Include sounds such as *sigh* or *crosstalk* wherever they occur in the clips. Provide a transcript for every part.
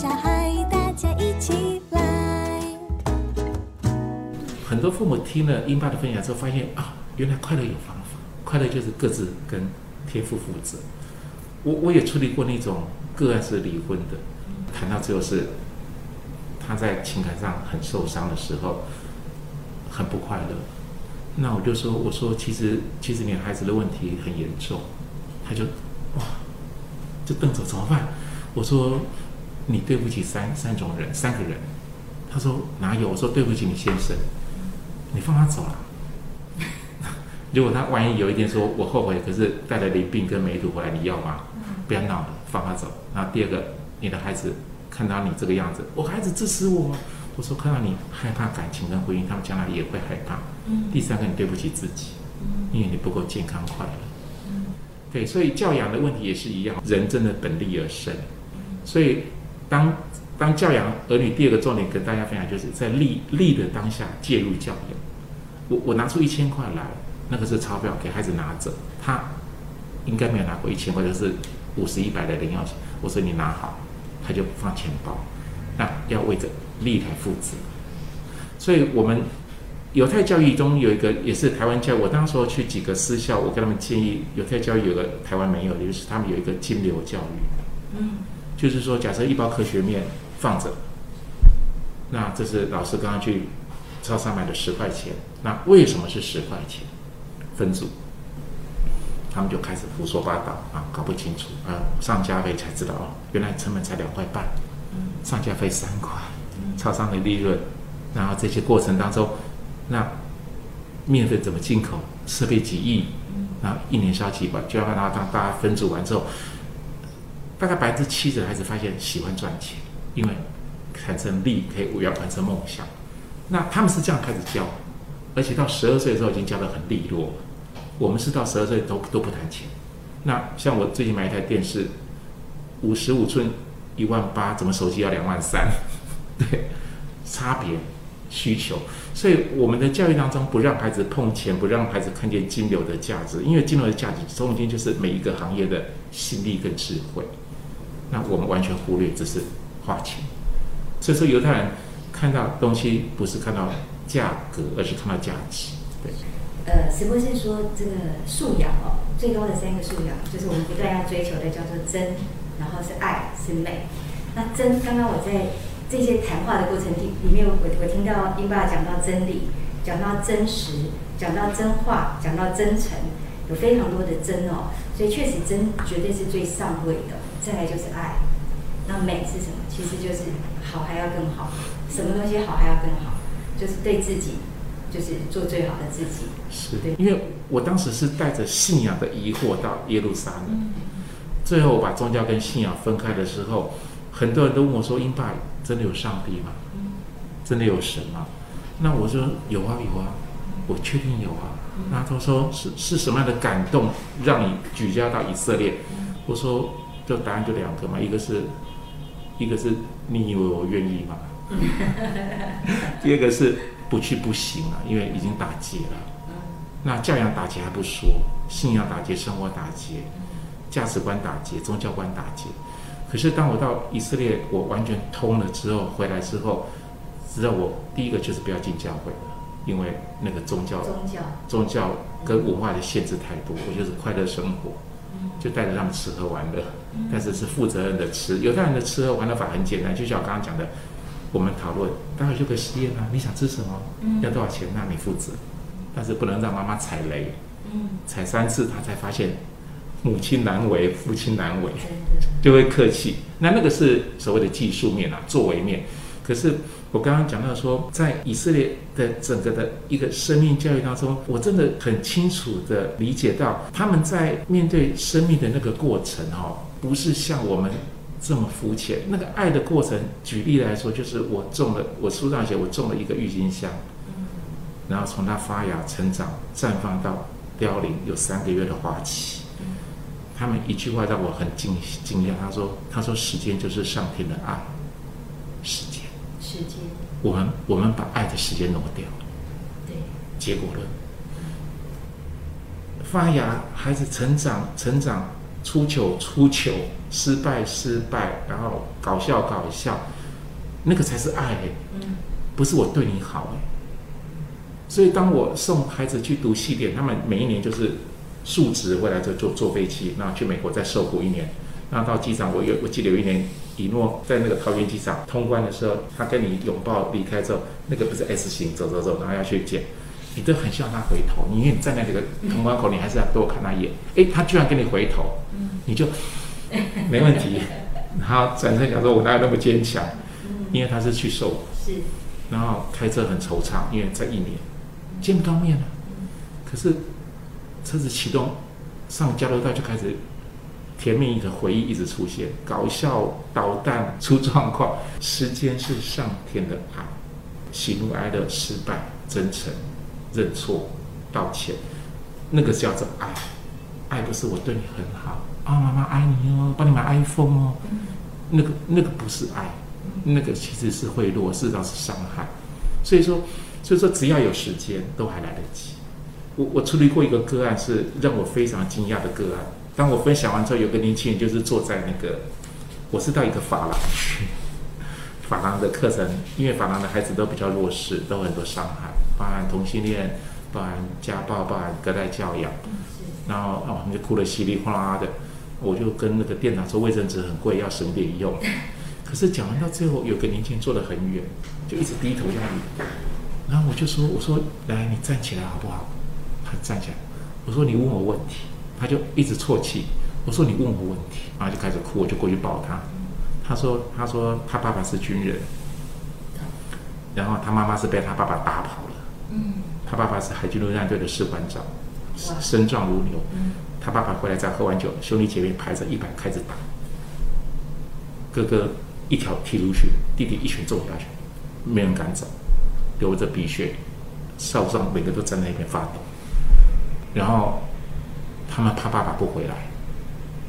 小孩，大家一起来。很多父母听了英爸的分享之后，发现啊，原来快乐有方法，快乐就是各自跟天赋负责。我我也处理过那种个案是离婚的，谈到最后是他在情感上很受伤的时候，很不快乐。那我就说，我说其实其实你孩子的问题很严重，他就哇，就瞪着怎么办？我说你对不起三三种人，三个人。他说哪有？我说对不起你先生，你放他走了。*laughs* 如果他万一有一天说我后悔，可是带了淋病跟梅毒回来，你要吗？不要闹了，放他走。然后第二个，你的孩子看到你这个样子，我孩子支持我。我说看到你害怕感情跟婚姻，他们将来也会害怕。第三个，你对不起自己，因为你不够健康快乐。对，所以教养的问题也是一样，人真的本立而生。所以当当教养儿女，第二个重点跟大家分享，就是在利利的当下介入教养。我我拿出一千块来，那个是钞票，给孩子拿着，他应该没有拿过一千块，就是五十一百的零用钱。我说你拿好，他就不放钱包，那要为这利来负责。所以我们犹太教育中有一个，也是台湾教。我当时候去几个私校，我跟他们建议，犹太教育有个台湾没有的，就是他们有一个金流教育。嗯，就是说，假设一包科学面放着，那这是老师刚刚去超市买的十块钱，那为什么是十块钱？分组，他们就开始胡说八道啊，搞不清楚啊，上架费才知道哦，原来成本才两块半，上架费三块，超商的利润，然后这些过程当中，那面粉怎么进口？设备几亿，然后一年烧几百，就要让它当大家分组完之后，大概百分之七十的孩子发现喜欢赚钱，因为产生利可以要完成梦想。那他们是这样开始教，而且到十二岁的时候已经教得很利落。我们是到十二岁都都不谈钱。那像我最近买一台电视，五十五寸一万八，怎么手机要两万三？*laughs* 对，差别需求。所以我们的教育当中不让孩子碰钱，不让孩子看见金流的价值，因为金流的价值中间就是每一个行业的心力跟智慧。那我们完全忽略，只是花钱。所以说犹太人看到东西不是看到价格，而是看到价值。对。呃，石博士说这个素养哦，最高的三个素养就是我们不断要追求的，叫做真，然后是爱，是美。那真，刚刚我在这些谈话的过程里里面，我我听到英爸讲到真理，讲到真实，讲到真话，讲到真诚，有非常多的真哦，所以确实真绝对是最上位的。再来就是爱，那美是什么？其实就是好还要更好，什么东西好还要更好，就是对自己。就是做最好的自己。是，因为我当时是带着信仰的疑惑到耶路撒冷，最后我把宗教跟信仰分开的时候，很多人都问我说：“英爸，真的有上帝吗？真的有神吗？”那我说：“有啊，有啊，我确定有啊。”那他说：“是是什么样的感动让你举家到以色列？”我说：“就答案就两个嘛，一个是，一个是你以为我愿意吗？*laughs* 第二个是。”不去不行啊，因为已经打劫了。那教养打劫还不说，信仰打劫，生活打劫，价值观打劫，宗教观打劫。可是当我到以色列，我完全通了之后，回来之后，知道我第一个就是不要进教会了，因为那个宗教、宗教、宗教跟文化的限制太多。我就是快乐生活，就带着他们吃喝玩乐，但是是负责任的吃。犹太人的吃喝玩乐法很简单，就像我刚刚讲的。我们讨论，待会就可以实验啊！你想吃什么？要多少钱？那你负责，但是不能让妈妈踩雷。踩三次，他才发现母亲难为，父亲难为，就会客气。那那个是所谓的技术面啊，作为面。可是我刚刚讲到说，在以色列的整个的一个生命教育当中，我真的很清楚的理解到，他们在面对生命的那个过程哈，不是像我们。这么肤浅，那个爱的过程，举例来说，就是我种了，我书上写，我种了一个郁金香，然后从它发芽、成长、绽放到凋零，有三个月的花期。他们一句话让我很惊惊讶，他说：“他说时间就是上天的爱，时间，时间，我们我们把爱的时间挪掉，对，结果论，发芽，孩子成长，成长。”出糗出糗，失败失败，然后搞笑搞笑，那个才是爱、欸，嗯不是我对你好、欸。所以当我送孩子去读西点，他们每一年就是述职回来就坐坐飞机，然后去美国再受苦一年。然后到机场，我有我记得有一年，以诺在那个桃园机场通关的时候，他跟你拥抱离开之后，那个不是 S 型走走走，然后要去见，你都很希望他回头，你因为你站在那个通关口，你还是要多看他一眼。诶，他居然跟你回头，你就 *laughs* 没问题。然后转身想说：“我哪有那么坚强？”因为他是去受苦，是然后开车很惆怅，因为在一年见不到面了。可是车子启动，上交流道就开始甜蜜的回忆一直出现，搞笑、捣蛋、出状况。时间是上天的爱，喜怒哀乐、失败、真诚、认错、道歉，那个叫做爱。爱不是我对你很好啊，妈妈爱你哦，帮你买 iPhone 哦，那个那个不是爱，那个其实是贿赂，事实上是伤害。所以说，所以说只要有时间，都还来得及。我我处理过一个个案，是让我非常惊讶的个案。当我分享完之后，有个年轻人就是坐在那个，我是到一个发廊去，发廊的课程，因为发廊的孩子都比较弱势，都很多伤害，包含同性恋，包含家暴，包含隔代教养。然后哦，你就哭得稀里哗啦的，我就跟那个店长说卫生纸很贵，要省点用。可是讲完到最后，有个年轻人坐得很远，就一直低头这样子。然后我就说：“我说来，你站起来好不好？”他站起来。我说：“你问我问题。”他就一直啜泣。我说：“你问我问题。”然后就开始哭，我就过去抱他。他说：“他说他爸爸是军人，然后他妈妈是被他爸爸打跑了。嗯他爸爸是海军陆战队的士官长，哇身壮如牛。嗯他爸爸回来再喝完酒，兄弟姐妹排着一排开始打，哥哥一条踢出去，弟弟一拳揍下去，没人敢走，流着鼻血，少壮每个都站在那边发抖。然后他们怕爸爸不回来，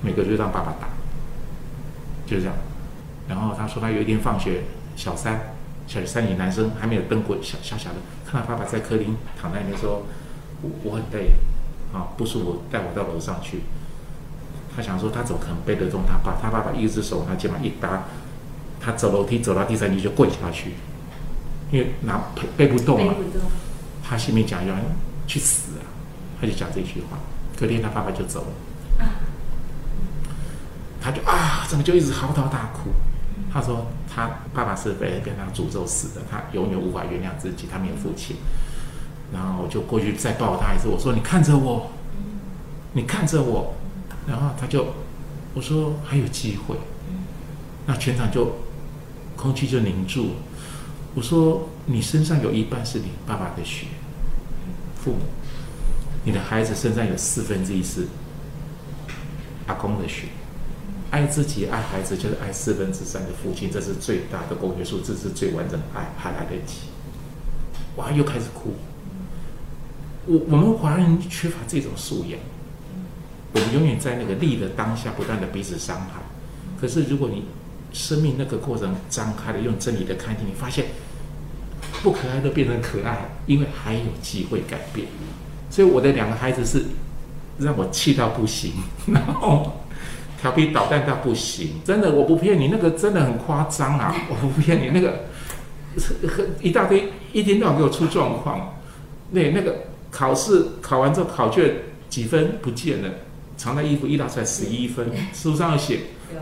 每个就让爸爸打，就是这样。然后他说他有一天放学，小三小三里男生还没有登过，小小小的看到爸爸在客厅躺在那边说，我我很累，啊不舒服，带我到楼上去。他想说他怎么可能背得动他爸？他爸爸一只手往他肩膀一搭，他走楼梯走到第三级就跪下去，因为拿背背不动嘛。背不动，他心里讲要去死啊，他就讲这句话。隔天他爸爸就走了，他就啊，怎么就一直嚎啕大哭？他说他爸爸是被被他诅咒死的，他永远无法原谅自己，他没有父亲。然后我就过去再抱他一次，我说你看着我，你看着我，然后他就我说还有机会，那全场就空气就凝住。我说你身上有一半是你爸爸的血，父母，你的孩子身上有四分之一是阿公的血。爱自己、爱孩子，就是爱四分之三的父亲，这是最大的公约数，这是最完整的爱，还来得及。哇，又开始哭。我我们华人缺乏这种素养，我们永远在那个利的当下不断的彼此伤害。可是如果你生命那个过程张开了，用真理的看见，你发现不可爱都变成可爱，因为还有机会改变。所以我的两个孩子是让我气到不行，*laughs* 然后调皮捣蛋到不行，真的我不骗你，那个真的很夸张啊！*laughs* 我不骗你，那个 *laughs* 一大堆，一天到晚给我出状况。那，那个考试考完之后考卷几分不见了，藏在衣服一拿出来十一分，书上有写。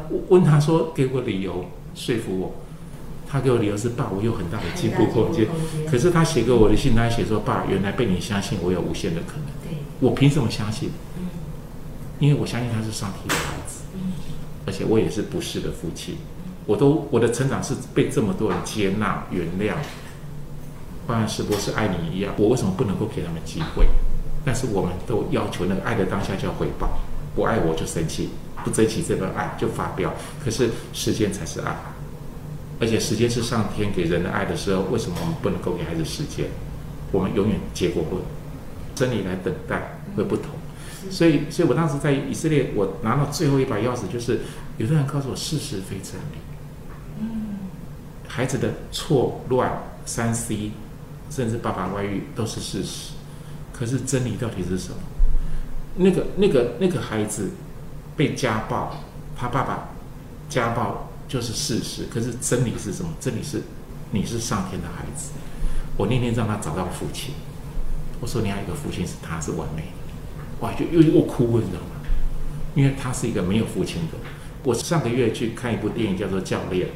我问他说给我理由说服我，他给我理由是爸，我有很大的进步空间。可是他写给我的信，他还写说爸，原来被你相信，我有无限的可能。对，我凭什么相信？嗯因为我相信他是上帝的孩子，嗯而且我也是不是的父亲。我都我的成长是被这么多人接纳、原谅，包含石博士爱你一样，我为什么不能够给他们机会？但是我们都要求那个爱的当下就要回报，不爱我就生气，不珍惜这份爱就发飙。可是时间才是爱，而且时间是上天给人的爱的时候，为什么我们不能够给孩子时间？我们永远结果论，真理来等待会不同。所以，所以我当时在以色列，我拿到最后一把钥匙，就是有的人告诉我事实非真理，嗯孩子的错乱、三 C，甚至爸爸外遇都是事实。可是真理到底是什么？那个、那个、那个孩子，被家暴，他爸爸家暴就是事实。可是真理是什么？真理是你是上天的孩子。我那天让他找到父亲，我说你还有一个父亲是他是完美的，哇，就又又哭，你知道吗？因为他是一个没有父亲的。我上个月去看一部电影，叫做《教练》，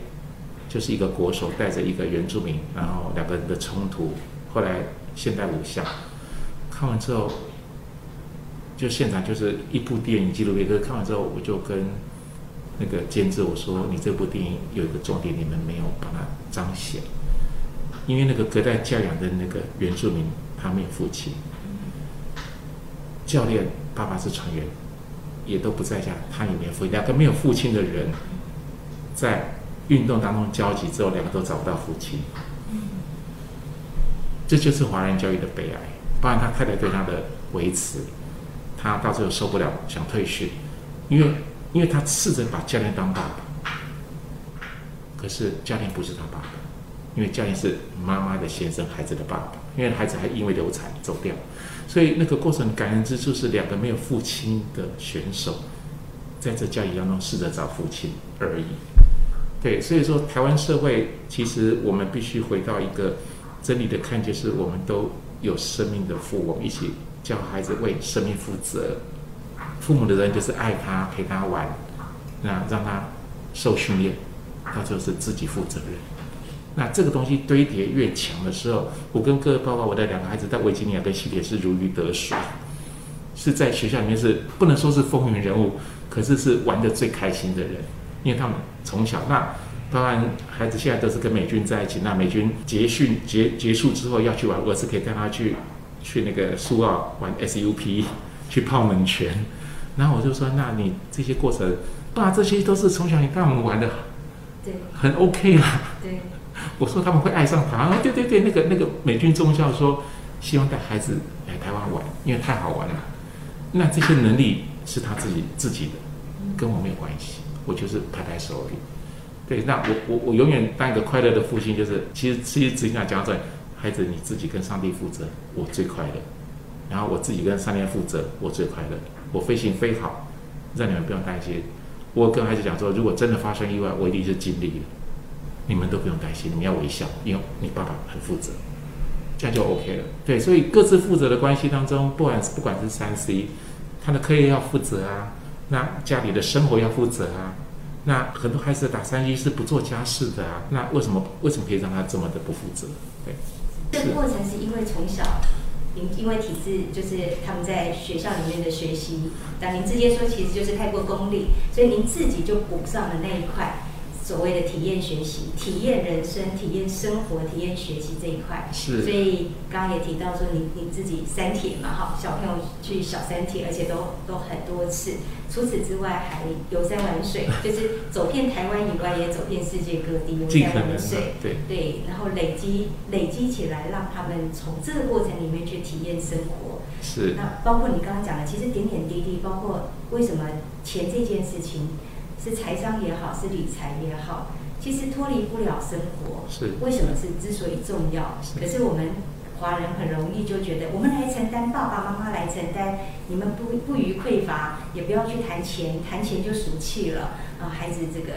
就是一个国手带着一个原住民，然后两个人的冲突，后来现代舞像。看完之后，就现场就是一部电影纪录片。可是看完之后，我就跟那个监制我说：“你这部电影有一个重点，你们没有把它彰显，因为那个隔代教养的那个原住民，他没有父亲。教练爸爸是船员，也都不在家，他也没有父亲。两个没有父亲的人，在运动当中交集之后，两个都找不到父亲。这就是华人教育的悲哀。包含他太太对他的维持，他到最后受不了，想退训，因为因为他试着把教练当爸爸，可是教练不是他爸爸，因为教练是妈妈的先生，孩子的爸爸，因为孩子还因为流产走掉，所以那个过程感人之处是两个没有父亲的选手，在这教育当中试着找父亲而已。对，所以说台湾社会其实我们必须回到一个真理的看就，是我们都。有生命的父，我们一起教孩子为生命负责。父母的人就是爱他，陪他玩，那让他受训练，他就是自己负责任。那这个东西堆叠越强的时候，我跟各位报告，我的两个孩子在维吉尼亚跟西铁是如鱼得水，是在学校里面是不能说是风云人物，可是是玩的最开心的人，因为他们从小那。当然，孩子现在都是跟美军在一起。那美军结训结结束之后要去玩，我是可以带他去去那个苏澳玩 SUP，去泡温泉。然后我就说：“那你这些过程，爸，这些都是从小你带我们玩的，对，很 OK 啦。”对，我说他们会爱上他。哦，对对对，那个那个美军中校说希望带孩子来台湾玩，因为太好玩了。那这些能力是他自己自己的，跟我没有关系，我就是拍拍手而已。对，那我我我永远当一个快乐的父亲，就是其实其实只想讲在孩子你自己跟上帝负责，我最快乐。然后我自己跟上帝负责，我最快乐。我飞行飞好，让你们不用担心。我跟孩子讲说，如果真的发生意外，我一定是尽力的，你们都不用担心，你们要微笑，因为你爸爸很负责，这样就 OK 了。对，所以各自负责的关系当中，不管是不管是三 C，他的课业要负责啊，那家里的生活要负责啊。那很多孩子打三一是不做家事的啊，那为什么为什么可以让他这么的不负责？对，这个过程是因为从小，您因为体制就是他们在学校里面的学习，但您直接说其实就是太过功利，所以您自己就补上了那一块。所谓的体验学习、体验人生、体验生活、体验学习这一块，是。所以刚刚也提到说，你你自己三铁嘛，哈，小朋友去小三铁，而且都都很多次。除此之外，还游山玩水，*laughs* 就是走遍台湾以外，也走遍世界各地游山玩水。对对，然后累积累积起来，让他们从这个过程里面去体验生活。是。那包括你刚刚讲的，其实点点滴滴，包括为什么钱这件事情。是财商也好，是理财也好，其实脱离不了生活。是为什么是之所以重要？可是我们华人很容易就觉得，我们来承担，爸爸妈妈来承担，你们不不予匮乏，也不要去谈钱，谈钱就俗气了啊！孩子这个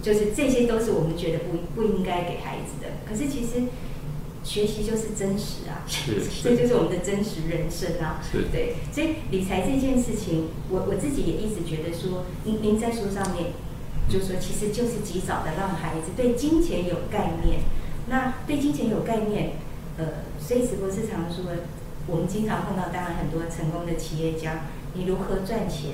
就是这些都是我们觉得不不应该给孩子的。可是其实。学习就是真实啊，这 *laughs* 就是我们的真实人生啊，对，所以理财这件事情，我我自己也一直觉得说，您您在书上面就说，其实就是及早的让孩子对金钱有概念。那对金钱有概念，呃，所以直播是常说，我们经常碰到，当然很多成功的企业家，你如何赚钱？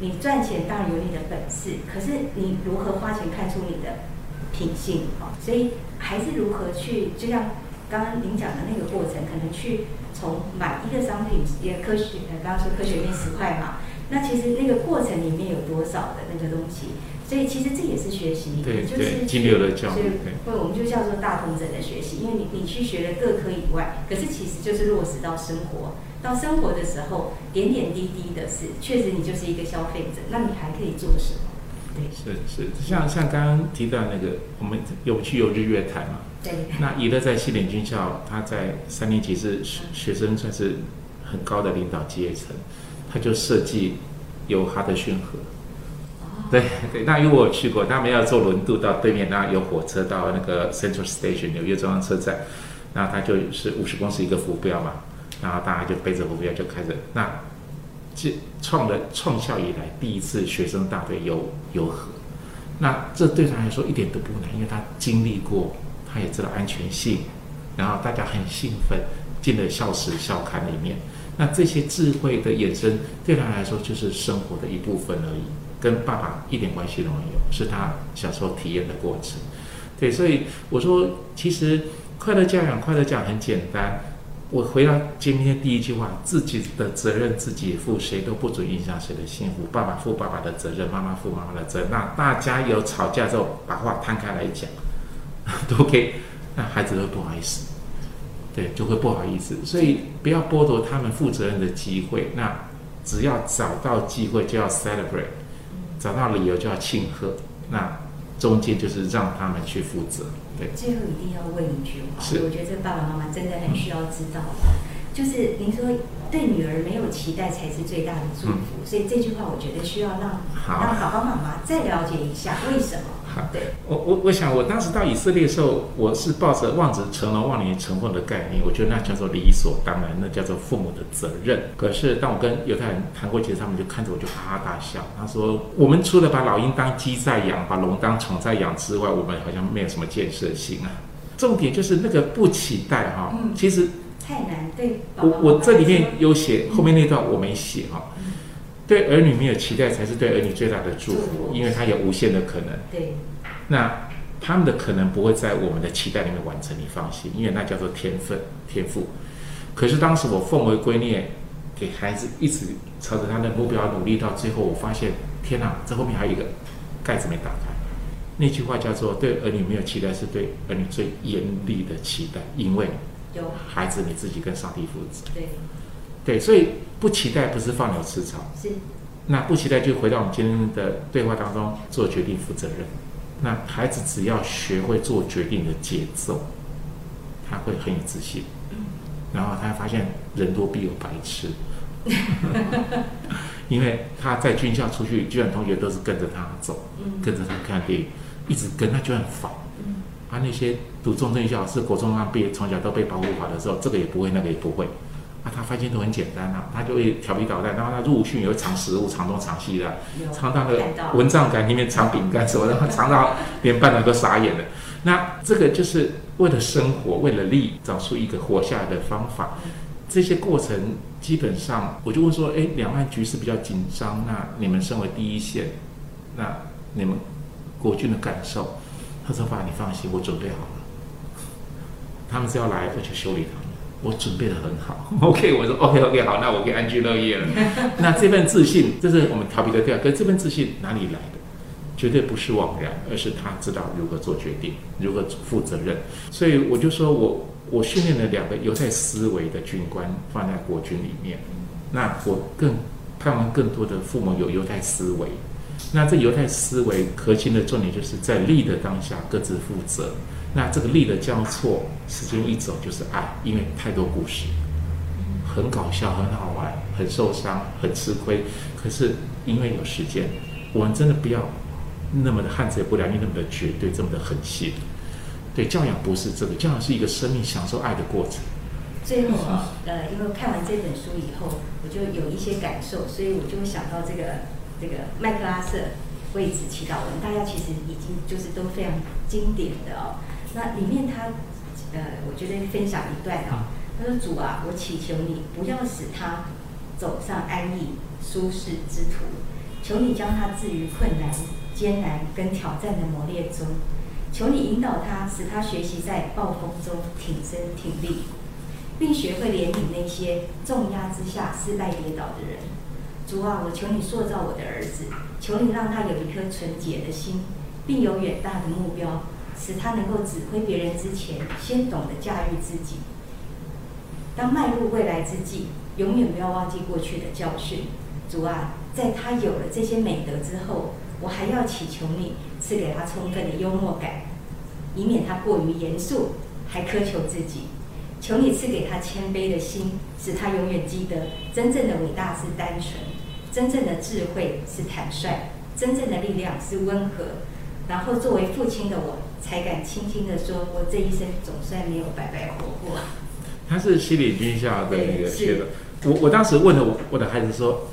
你赚钱当然有你的本事，可是你如何花钱看出你的品性？哈，所以。还是如何去，就像刚刚您讲的那个过程，可能去从买一个商品，也科学，呃，刚刚说科学面十块嘛，那其实那个过程里面有多少的那个东西，所以其实这也是学习，对，就是金流的教育，对我们就叫做大同整的学习，因为你你去学了各科以外，可是其实就是落实到生活，到生活的时候，点点滴滴的事，确实你就是一个消费者，那你还可以做什么？是是，像像刚刚提到那个，我们有去有日月潭嘛？对。那宜乐在西点军校，他在三年级是学生算是很高的领导阶层，他就设计有哈德逊河。哦，对 *laughs* 对，那因为我去过，他们要坐轮渡到对面，然后有火车到那个 Central Station 纽约中央车站，然后它就是五十公尺一个浮标嘛，然后大家就背着浮标就开始，那这创了创校以来第一次学生大队游游河，那这对他来说一点都不难，因为他经历过，他也知道安全性，然后大家很兴奋，进了校史校刊里面。那这些智慧的衍生，对他来说就是生活的一部分而已，跟爸爸一点关系都没有，是他小时候体验的过程。对，所以我说，其实快乐教养，快乐教养很简单。我回到今天第一句话，自己的责任自己负，谁都不准影响谁的幸福。爸爸负爸爸的责任，妈妈负妈妈的责任。那大家有吵架之后，把话摊开来讲，*laughs* 都可以，那孩子都不好意思。对，就会不好意思，所以不要剥夺他们负责任的机会。那只要找到机会就要 celebrate，找到理由就要庆贺。那中间就是让他们去负责。对，最后一定要问一句话，是我觉得这爸爸妈妈真的很需要知道，就是您说对女儿没有期待才是最大的祝福，所以这句话我觉得需要让让爸爸妈妈再了解一下为什么。好对，我我我想，我当时到以色列的时候，我是抱着望子成龙、望女成凤的概念，我觉得那叫做理所当然，那叫做父母的责任。可是当我跟犹太人谈过，其实他们就看着我就哈哈大笑。他说：“我们除了把老鹰当鸡在养，把龙当虫在养之外，我们好像没有什么建设性啊。”重点就是那个不期待哈、嗯其实太难对我我这里面有写，后面那段我没写哈、嗯对儿女没有期待，才是对儿女最大的祝祝福，因为他有无限的可能。对那他们的可能不会在我们的期待里面完成，你放心，因为那叫做天分天赋。可是当时我奉为圭臬，给孩子一直朝着他的目标努力，到最后我发现，天哪，这后面还有一个盖子没打开。那句话叫做“对儿女没有期待，是对儿女最严厉的期待”，因为有孩子你自己跟上帝负责。对对，所以不期待不是放牛吃草，是那不期待就回到我们今天的对话当中，做决定负责任。那孩子只要学会做决定的节奏，他会很有自信。然后他发现人多必有白痴，*laughs* 因为他在军校出去，居然同学都是跟着他走，嗯跟着他看电影，一直跟他就很烦。嗯啊，那些读中正校是国中刚毕业，从小都被保护好的时候，这个也不会，那个也不会。啊，他发现都很简单啊，他就会调皮捣蛋，然后他入训也会藏食物，藏东藏西的，有藏到那个蚊帐杆里面藏饼干什么的，*laughs* 藏到连班长都傻眼了。那这个就是为了生活，为了利，找出一个活下来的方法。这些过程基本上，我就问说，哎，两岸局势比较紧张，那你们身为第一线，那你们国军的感受？他说：“爸，你放心，我准备好了。他们是要来，我就修理他们。我准备的很好。*laughs* OK，我说 OK OK 好，那我可以安居乐业了。*laughs* 那这份自信，这是我们调皮的调，可是这份自信哪里来的？绝对不是枉然，而是他知道如何做决定，如何负责任。所以我就说我我训练了两个犹太思维的军官放在国军里面，那我更盼望更多的父母有犹太思维。那这犹太思维核心的重点就是在利的当下各自负责。那这个力的交错，时间一走就是爱，因为太多故事，很搞笑，很好玩，很受伤，很吃亏。可是因为有时间，我们真的不要那么的汉子也不良，那么的绝对，这么的狠心。对，教养不是这个，教养是一个生命享受爱的过程。最后啊，呃，因为看完这本书以后，我就有一些感受，所以我就想到这个这个麦克阿瑟为子祈祷文，大家其实已经就是都非常经典的哦。那里面他呃，我觉得分享一段啊、他说：“主啊，我祈求你不要使他走上安逸舒适之途，求你将他置于困难、艰难跟挑战的磨练中，求你引导他，使他学习在暴风中挺身挺立。”并学会怜悯那些重压之下失败跌倒的人。主啊，我求你塑造我的儿子，求你让他有一颗纯洁的心，并有远大的目标，使他能够指挥别人之前，先懂得驾驭自己。当迈入未来之际，永远不要忘记过去的教训。主啊，在他有了这些美德之后，我还要祈求你赐给他充分的幽默感，以免他过于严肃，还苛求自己。求你赐给他谦卑的心，使他永远记得真正的伟大是单纯，真正的智慧是坦率，真正的力量是温和。然后作为父亲的我，才敢轻轻的说，我这一生总算没有白白活过。他是西里军校的那个学的。我我当时问了我我的孩子说，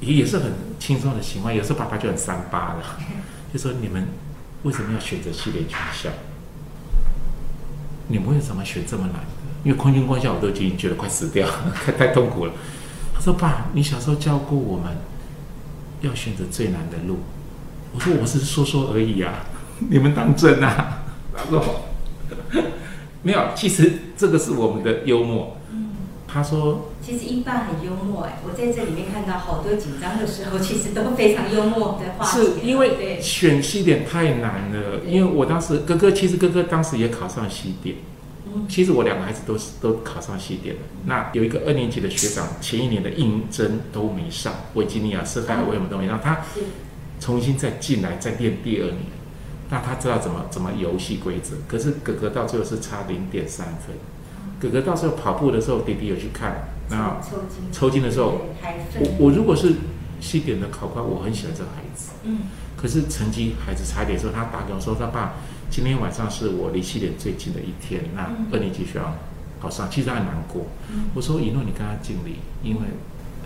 也也是很轻松的情况，有时候爸爸就很三八的，*laughs* 就说你们为什么要选择西点军校？你们为什么选这么难的？因为空军官校我都已经觉得快死掉，*laughs* 太太痛苦了。他说：“爸，你小时候教过我们要选择最难的路。”我说：“我是说说而已啊，你们当真啊？”他说：“ *laughs* 没有，其实这个是我们的幽默。”他说其实一爸很幽默哎，我在这里面看到好多紧张的时候，*laughs* 其实都非常幽默的化解。是因为选西点太难了，因为我当时哥哥其实哥哥当时也考上西点，嗯。其实我两个孩子都是都考上西点了。那有一个二年级的学长，前一年的应征都没上，维吉尼亚、瑟海尔维姆都没上，他是重新再进来再练第二年，那他知道怎么怎么游戏规则。可是哥哥到最后是差零点三分，哥哥到时候跑步的时候，弟弟有去看，那抽筋。抽筋的时候，我我如果是西点的考官，我很喜欢这个孩子。嗯。可是成绩孩子差一点的时候，他打给我说：“他爸，今天晚上是我离西点最近的一天，那嗯。二年级学校考上，其实他很难过。嗯。我说：“以诺，你跟他敬礼，因为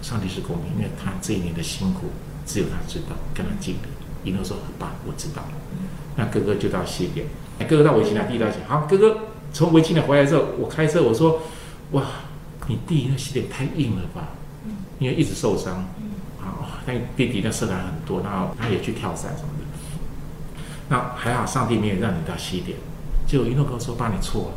上帝是公平，因为他这一年的辛苦只有他知道，跟他敬礼。”一诺说：“爸，我知道。”那哥哥就到西点，哎哥哥到维吉尼亚，弟弟到西。好，哥哥从维吉尼亚回来之后，我开车我说：“哇，你弟那西点太硬了吧？嗯因为一直受伤。”嗯啊，那弟弟那社团很多，然后他也去跳伞什么的。那还好，上帝没有让你到西点。结果一诺跟我说：“爸，你错了。”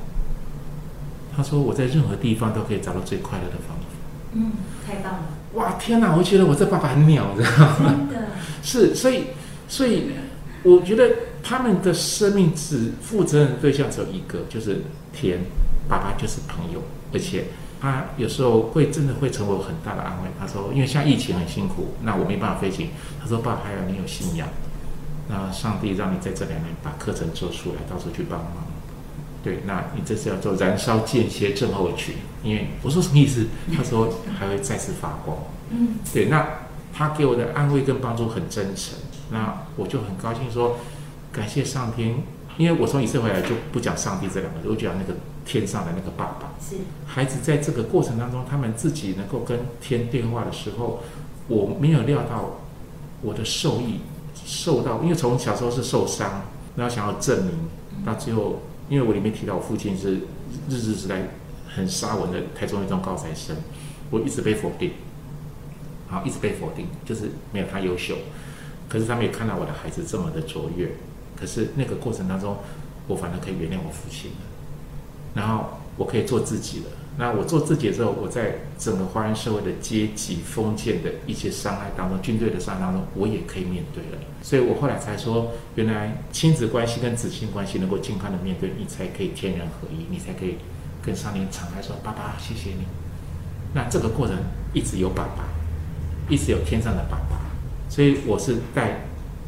他说：“我在任何地方都可以找到最快乐的方法。嗯，太棒了，”哇，天哪！我觉得我这爸爸很鸟，知道吗？真的，是，所以，所以，我觉得他们的生命只负责任对象只有一个，就是天。爸爸就是朋友，而且他有时候会真的会成为我很大的安慰。他说，因为现在疫情很辛苦，那我没办法飞行。他说，爸，还有你有信仰，那上帝让你在这两年把课程做出来，到处去帮忙。对，那你这是要做燃烧间歇症候群，因为我说什么意思？他说还会再次发光。嗯对，那他给我的安慰跟帮助很真诚，那我就很高兴说，感谢上天，因为我从以色列回来就不讲上帝这两个字，我讲那个天上的那个爸爸。是孩子在这个过程当中，他们自己能够跟天对话的时候，我没有料到我的受益受到，因为从小时候是受伤，然后想要证明，到最后，因为我里面提到我父亲是日治时代很沙文的台中一中高材生，我一直被否定，好，一直被否定，就是没有他优秀。可是他们也看到我的孩子这么的卓越，可是那个过程当中，我反而可以原谅我父亲了。然后我可以做自己了。那我做自己之后，我在整个华人社会的阶级封建的一些伤害当中，军队的伤害当中，我也可以面对了。所以我后来才说，原来亲子关系跟子亲关系能够健康的面对，你才可以天人合一，你才可以跟上帝敞开说：“爸爸，谢谢你。”那这个过程一直有爸爸，一直有天上的爸爸，所以我是带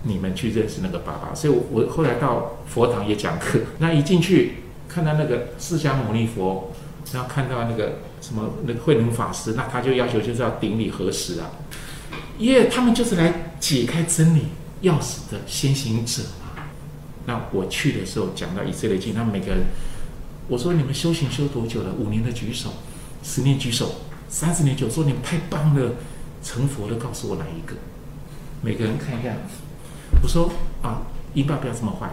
你们去认识那个爸爸。所以我，我后来到佛堂也讲课，那一进去看到那个释迦牟尼佛，然后看到那个什么那个慧能法师，那他就要求就是要顶礼核实啊，因为他们就是来解开真理钥匙的先行者嘛。那我去的时候讲到以色列经，他们每个人，我说你们修行修多久了？五年的举手，十年举手，三十年举手，说你们太棒了，成佛的告诉我哪一个？每个人看一下。我说啊，英爸不要这么坏，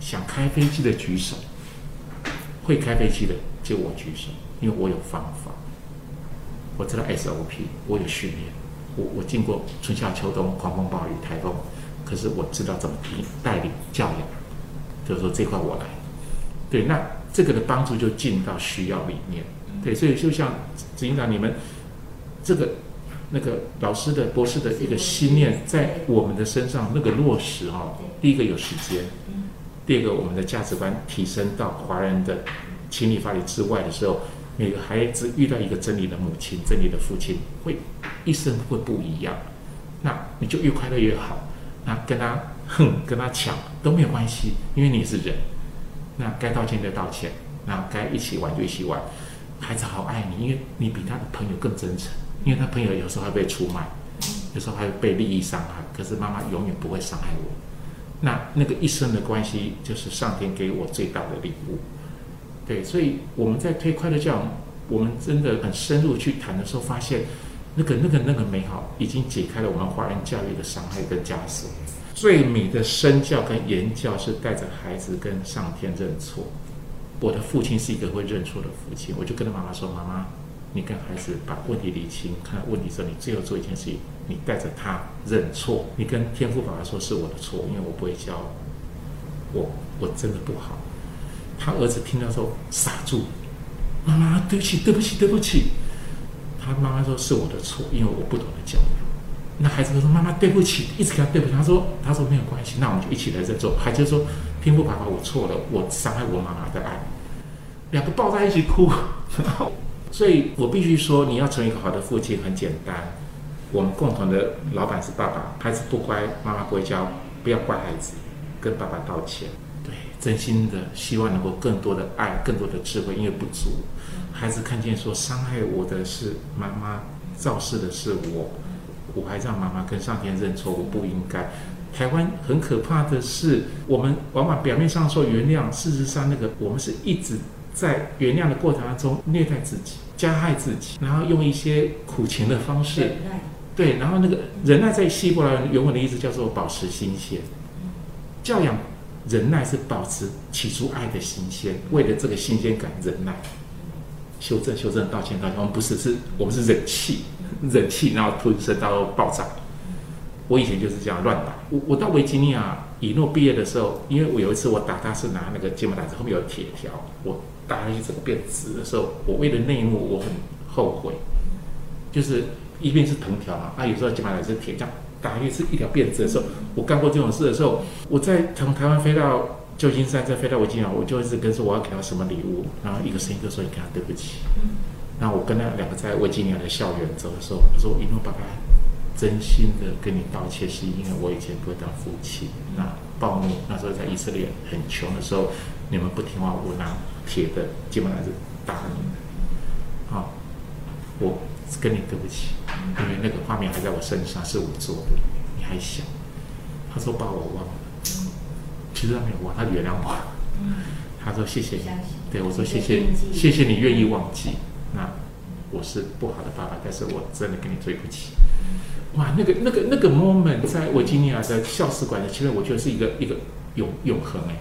想开飞机的举手，会开飞机的就我举手，因为我有方法，我知道 SOP，我有训练，我我经过春夏秋冬、狂风暴雨、台风，可是我知道怎么引带领教养，就是说这块我来。对，那这个的帮助就进到需要里面。对，所以就像执行长你们这个那个老师的博士的一个信念，在我们的身上那个落实哈、第一个有时间，嗯。第二个我们的价值观提升到华人的情理法理之外的时候，每个孩子遇到一个真理的母亲、真理的父亲，会一生会不一样。那你就越快乐越好。那跟他哼、跟他抢都没有关系，因为你是人。那该道歉就道歉，那该一起玩就一起玩。孩子好爱你，因为你比他的朋友更真诚，因为他朋友有时候还被出卖。有时候还会被利益伤害，可是妈妈永远不会伤害我。那那个一生的关系，就是上天给我最大的礼物。对，所以我们在推快乐教养，我们真的很深入去谈的时候，发现那个那个那个美好，已经解开了我们华人教育的伤害跟枷锁。最美的身教跟言教是带着孩子跟上天认错。我的父亲是一个会认错的父亲，我就跟他妈妈说：“妈妈，你跟孩子把问题理清，看问题之后，你最后做一件事情，你带着他认错。你跟天父爸爸说是我的错，因为我不会教，我我真的不好。”他儿子听到之后傻住，妈妈，对不起，对不起，对不起。他妈妈说是我的错，因为我不懂得教育。那孩子就说：“妈妈，对不起，一直跟他对不起。”他说：“他说没有关系，那我们就一起来认错。”孩子说：“天父爸爸，我错了，我伤害我妈妈的爱。”两个抱在一起哭。*laughs* 所以我必须说，你要成为一个好的父亲很简单。我们共同的老板是爸爸，孩子不乖，妈妈不会教，不要怪孩子，跟爸爸道歉。对，真心的希望能够更多的爱，更多的智慧，因为不足。孩子看见说，伤害我的是妈妈，肇事的是我。我还让妈妈跟上天认错，我不应该。台湾很可怕的是，我们往往表面上说原谅，事实上那个我们是一直在原谅的过程当中虐待自己、加害自己，然后用一些苦情的方式，对，然后那个忍耐在希伯来原文的意思叫做保持新鲜。教养忍耐是保持起初爱的新鲜，为了这个新鲜感忍耐，修正、修正、道歉、道歉。我们不是，是我们是忍气。忍气，然后吞声到爆炸。我以前就是这样乱打。我我到维吉尼亚以诺毕业的时候，因为我有一次我打他是拿那个芥末打子，后面有铁条，我打下去整个变直的时候，我为了内幕我很后悔。就是一边是藤条嘛，啊有时候芥末打子是铁，这样打下去是一条辫子的时候，我干过这种事的时候，我在从台湾飞到旧金山，再飞到维吉尼亚，我就一直跟说我要给他什么礼物，然后一个声音就说你给他对不起。那我跟他两个在维吉尼亚的校园走的时候，我说：“一诺爸爸，真心的跟你道歉，是因为我以前不会当父亲。那暴怒，那时候在以色列很穷的时候，你们不听话，我拿铁的基本上是打你们。好，我跟你对不起，因为那个画面还在我身上，是我做的，你还小。他说把我忘了，其实他没有忘，他原谅我。他说谢谢你，对我说谢谢，谢谢你愿意忘记。”那我是不好的爸爸，但是我真的跟你对不起。哇，那个、那个、那个 moment 在维吉尼亚的校史馆的前面，我觉得是一个一个永永恒哎，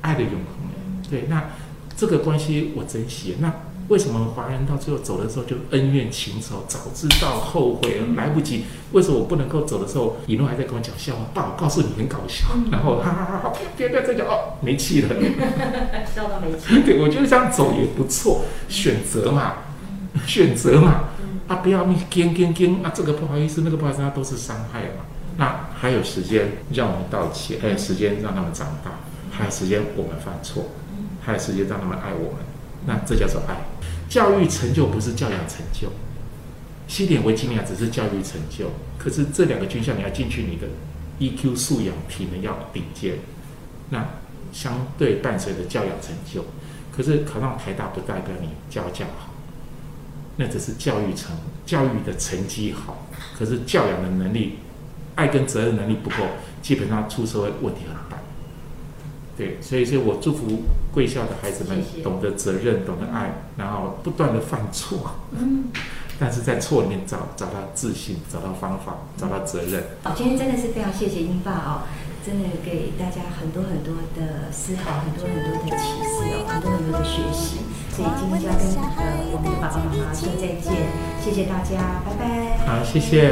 爱的永恒哎。对，那这个关系我珍惜。那为什么华人到最后走的时候就恩怨情仇？早知道后悔来不及。为什么我不能够走的时候，一路还在跟我讲笑话？爸，我告诉你很搞笑。然后哈哈哈哈，别别再讲哦，没气了，笑到没气。对，我觉得这样走也不错，选择嘛，选择嘛。啊，不要命跟跟跟啊，这个不好意思，那个不好意思，那都是伤害嘛。那还有时间让我们道歉，还有时间让他们长大，还有时间我们犯错，还有时间让他们爱我们。那这叫做爱。教育成就不是教养成就，西点维吉尼亚只是教育成就。可是这两个军校你要进去，你的 EQ 素养、体能要顶尖，那相对伴随着教养成就。可是考上台大不代表你教教好，那只是教育成教育的成绩好。可是教养的能力、爱跟责任能力不够，基本上出社会问题很。对，所以，所以我祝福贵校的孩子们懂得责任，懂得爱，然后不断的犯错，嗯，但是在错里面找找到自信，找到方法，找到责任。好，今天真的是非常谢谢英爸哦，真的给大家很多很多的思考，很多很多的启示哦，很多很多的学习。所以今天就要跟呃我们的爸爸妈妈说再见，谢谢大家，拜拜。好，谢谢。